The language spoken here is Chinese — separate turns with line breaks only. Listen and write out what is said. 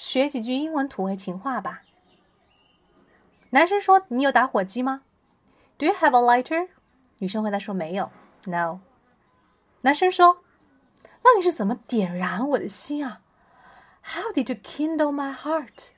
学几句英文土味情话吧男生说你有打火机吗 do you have a lighter 女生回答说没有 no 男生说那你是怎么点燃我的心啊 how did you kindle my heart